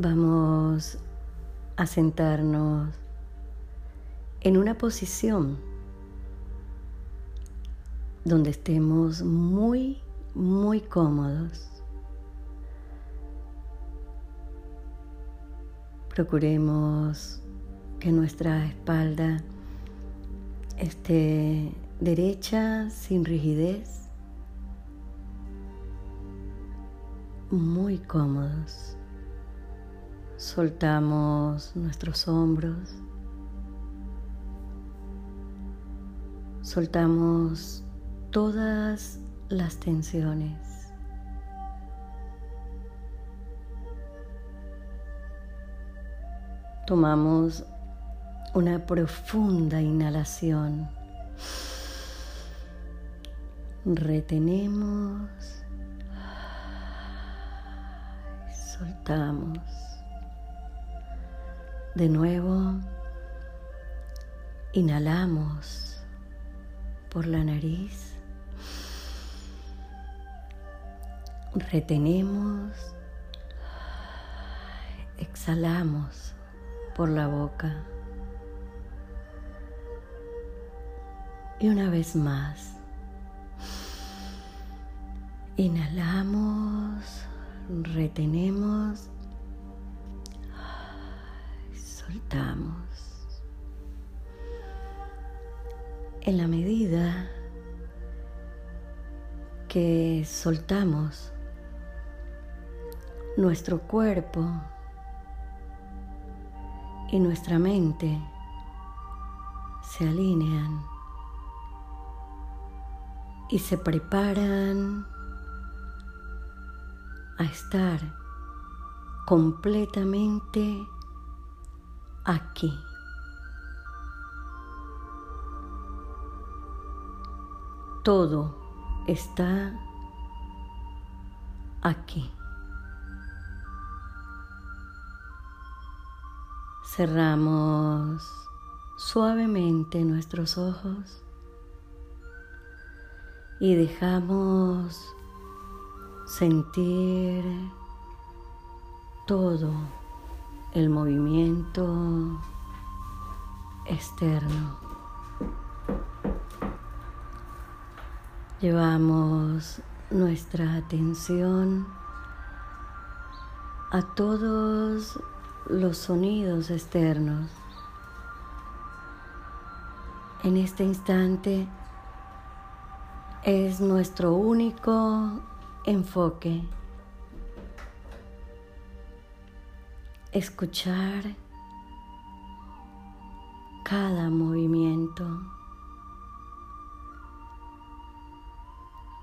Vamos a sentarnos en una posición donde estemos muy, muy cómodos. Procuremos que nuestra espalda esté derecha, sin rigidez, muy cómodos. Soltamos nuestros hombros, soltamos todas las tensiones. Tomamos una profunda inhalación. Retenemos. Soltamos. De nuevo, inhalamos por la nariz. Retenemos. Exhalamos por la boca. Y una vez más, inhalamos, retenemos, soltamos. En la medida que soltamos, nuestro cuerpo y nuestra mente se alinean y se preparan a estar completamente aquí. Todo está aquí. Cerramos suavemente nuestros ojos y dejamos sentir todo el movimiento externo. Llevamos nuestra atención a todos los sonidos externos. En este instante es nuestro único enfoque. Escuchar cada movimiento,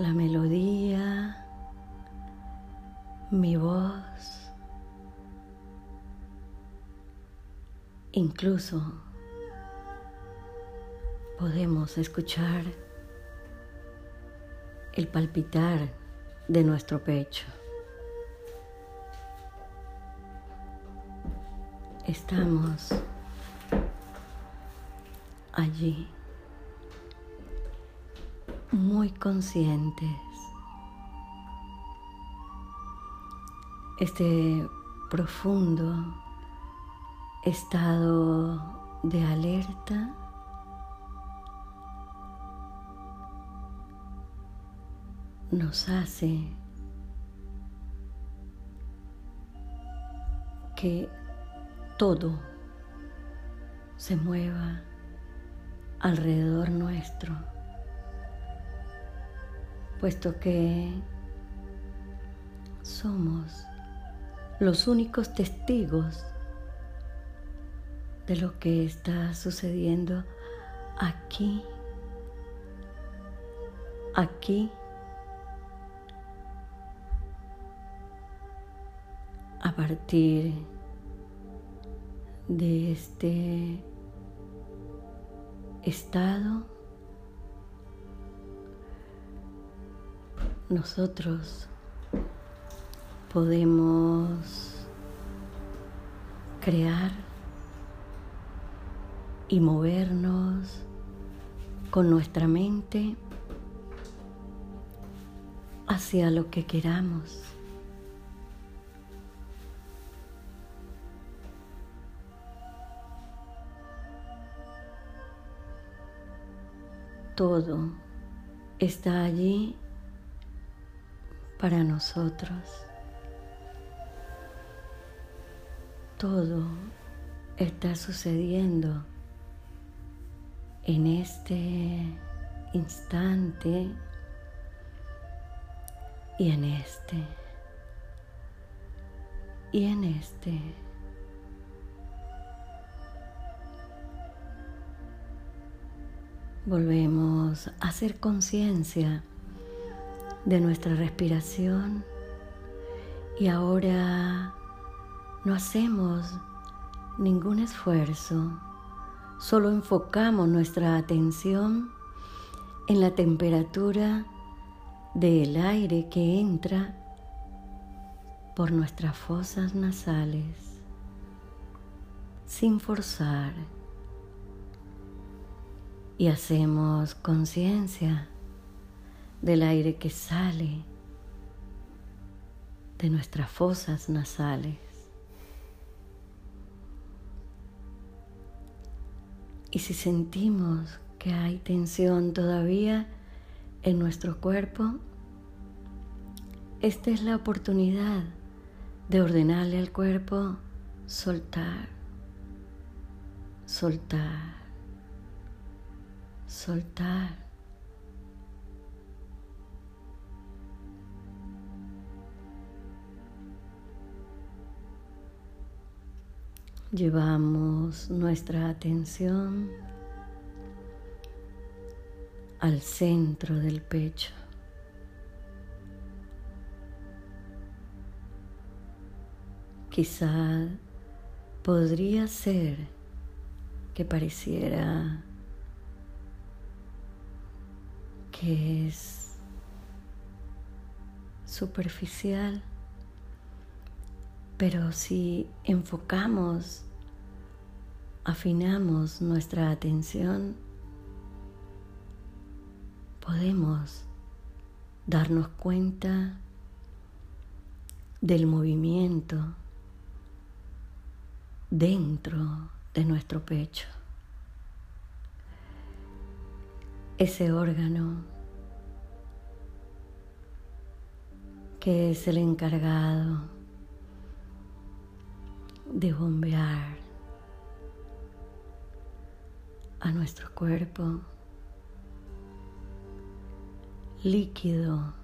la melodía, mi voz. Incluso podemos escuchar el palpitar de nuestro pecho. Estamos allí, muy conscientes. Este profundo estado de alerta nos hace que todo se mueva alrededor nuestro, puesto que somos los únicos testigos de lo que está sucediendo aquí, aquí, a partir de este estado, nosotros podemos crear y movernos con nuestra mente hacia lo que queramos. Todo está allí para nosotros. Todo está sucediendo en este instante y en este y en este. Volvemos a hacer conciencia de nuestra respiración y ahora no hacemos ningún esfuerzo, solo enfocamos nuestra atención en la temperatura del aire que entra por nuestras fosas nasales, sin forzar, y hacemos conciencia del aire que sale de nuestras fosas nasales. Y si sentimos que hay tensión todavía en nuestro cuerpo, esta es la oportunidad de ordenarle al cuerpo soltar, soltar, soltar. Llevamos nuestra atención al centro del pecho. Quizá podría ser que pareciera que es superficial, pero si enfocamos, afinamos nuestra atención, podemos darnos cuenta del movimiento dentro de nuestro pecho. Ese órgano que es el encargado de bombear a nuestro cuerpo líquido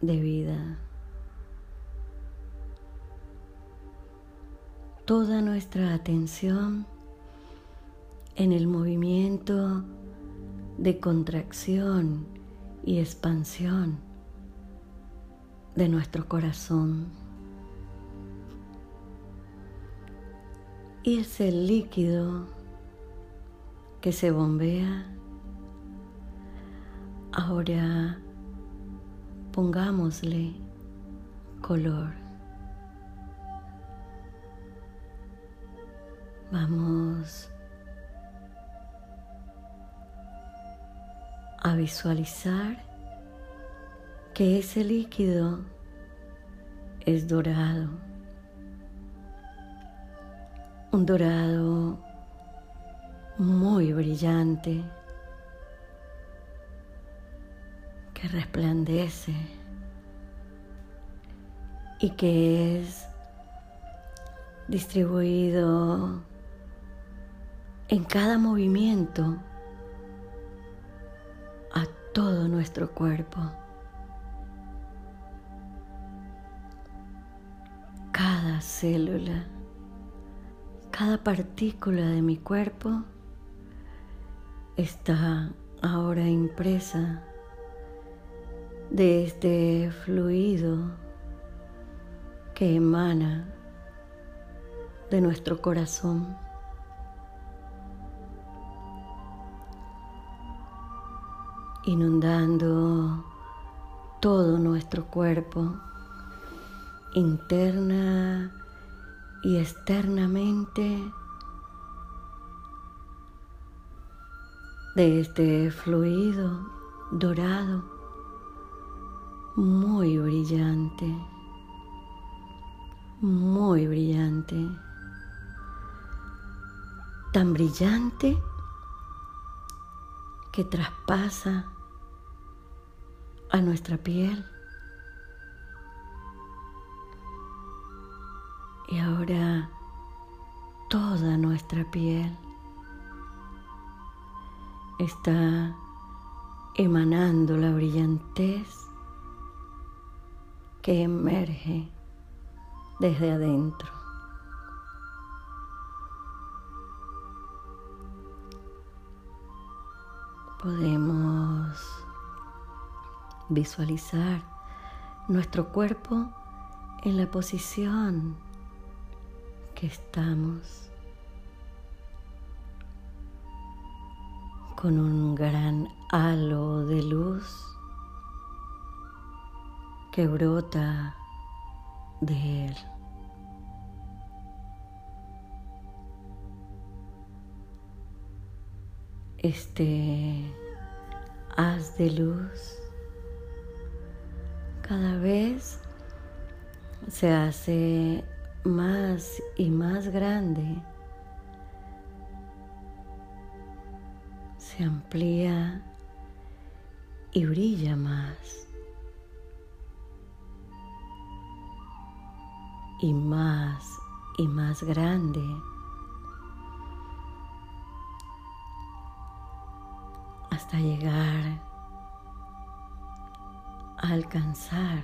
de vida. toda nuestra atención en el movimiento de contracción y expansión de nuestro corazón. Y ese líquido que se bombea, ahora pongámosle color. Vamos a visualizar que ese líquido es dorado. Un dorado muy brillante que resplandece y que es distribuido en cada movimiento todo nuestro cuerpo. Cada célula, cada partícula de mi cuerpo está ahora impresa de este fluido que emana de nuestro corazón. Inundando todo nuestro cuerpo, interna y externamente, de este fluido dorado muy brillante, muy brillante, tan brillante que traspasa a nuestra piel. Y ahora toda nuestra piel está emanando la brillantez que emerge desde adentro. Podemos visualizar nuestro cuerpo en la posición que estamos con un gran halo de luz que brota de él. Este haz de luz cada vez se hace más y más grande, se amplía y brilla más. Y más y más grande. Hasta llegar alcanzar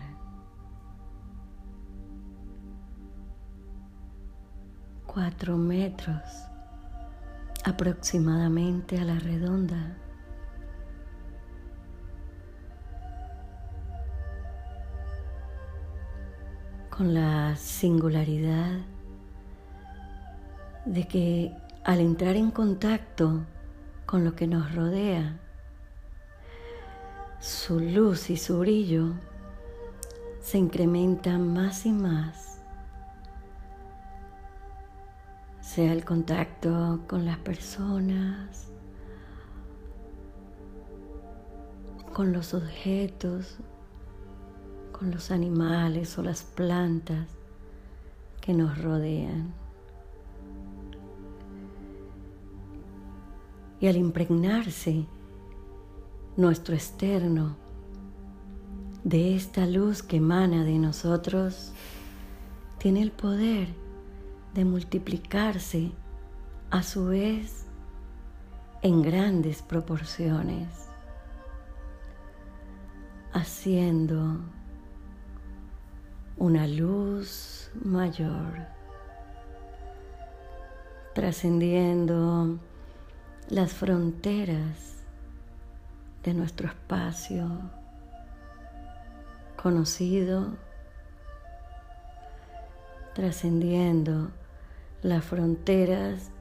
cuatro metros aproximadamente a la redonda. con la singularidad de que al entrar en contacto con lo que nos rodea, su luz y su brillo se incrementan más y más, sea el contacto con las personas, con los objetos, con los animales o las plantas que nos rodean. Y al impregnarse nuestro externo de esta luz que emana de nosotros, tiene el poder de multiplicarse a su vez en grandes proporciones, haciendo una luz mayor, trascendiendo las fronteras de nuestro espacio conocido, trascendiendo las fronteras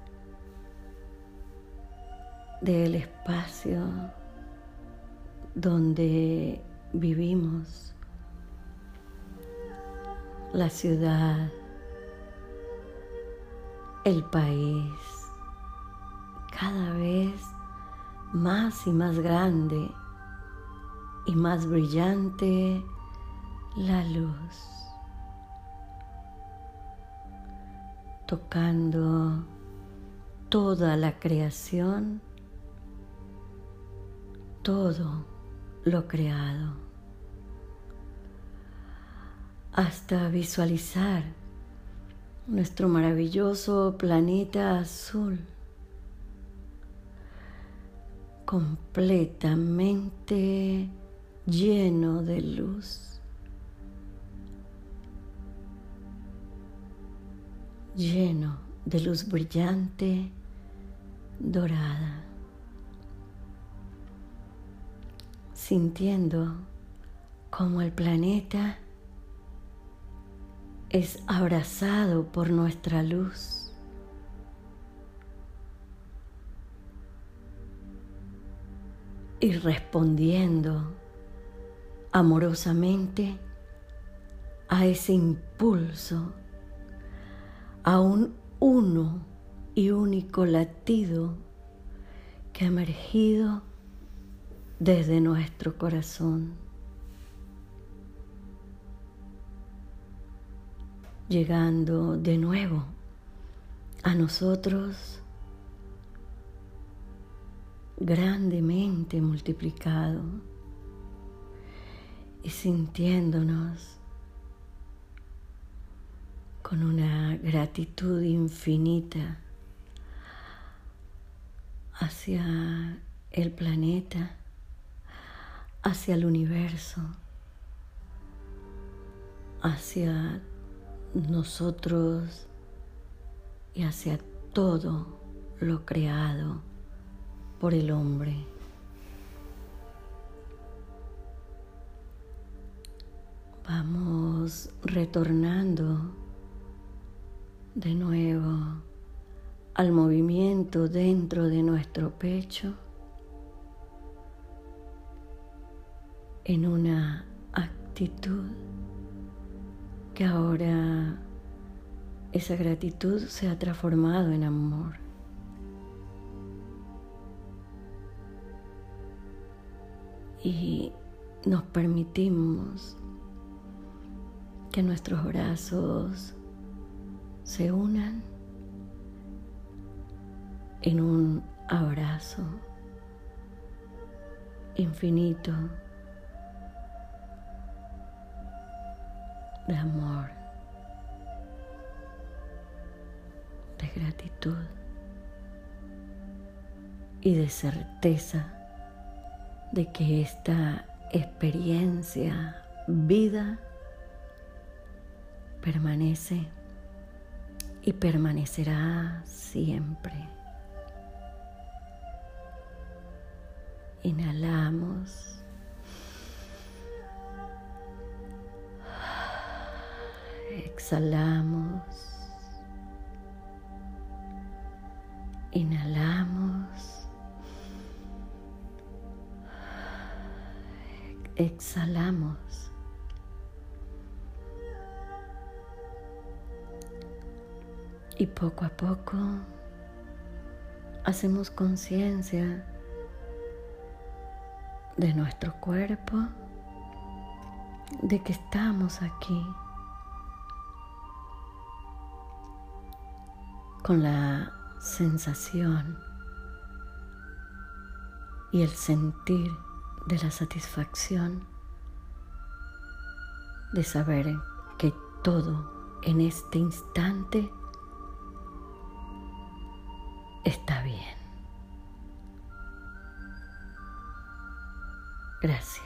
del espacio donde vivimos. La ciudad, el país, cada vez más y más grande y más brillante la luz, tocando toda la creación, todo lo creado hasta visualizar nuestro maravilloso planeta azul completamente lleno de luz, lleno de luz brillante dorada, sintiendo como el planeta es abrazado por nuestra luz. Y respondiendo amorosamente a ese impulso, a un uno y único latido que ha emergido desde nuestro corazón. llegando de nuevo a nosotros grandemente multiplicado y sintiéndonos con una gratitud infinita hacia el planeta, hacia el universo, hacia nosotros y hacia todo lo creado por el hombre. Vamos retornando de nuevo al movimiento dentro de nuestro pecho en una actitud que ahora esa gratitud se ha transformado en amor. Y nos permitimos que nuestros brazos se unan en un abrazo infinito de amor, de gratitud y de certeza de que esta experiencia, vida, permanece y permanecerá siempre. Inhalamos. Exhalamos. Inhalamos. Exhalamos. Y poco a poco hacemos conciencia de nuestro cuerpo, de que estamos aquí con la sensación y el sentir de la satisfacción de saber que todo en este instante está bien. Gracias.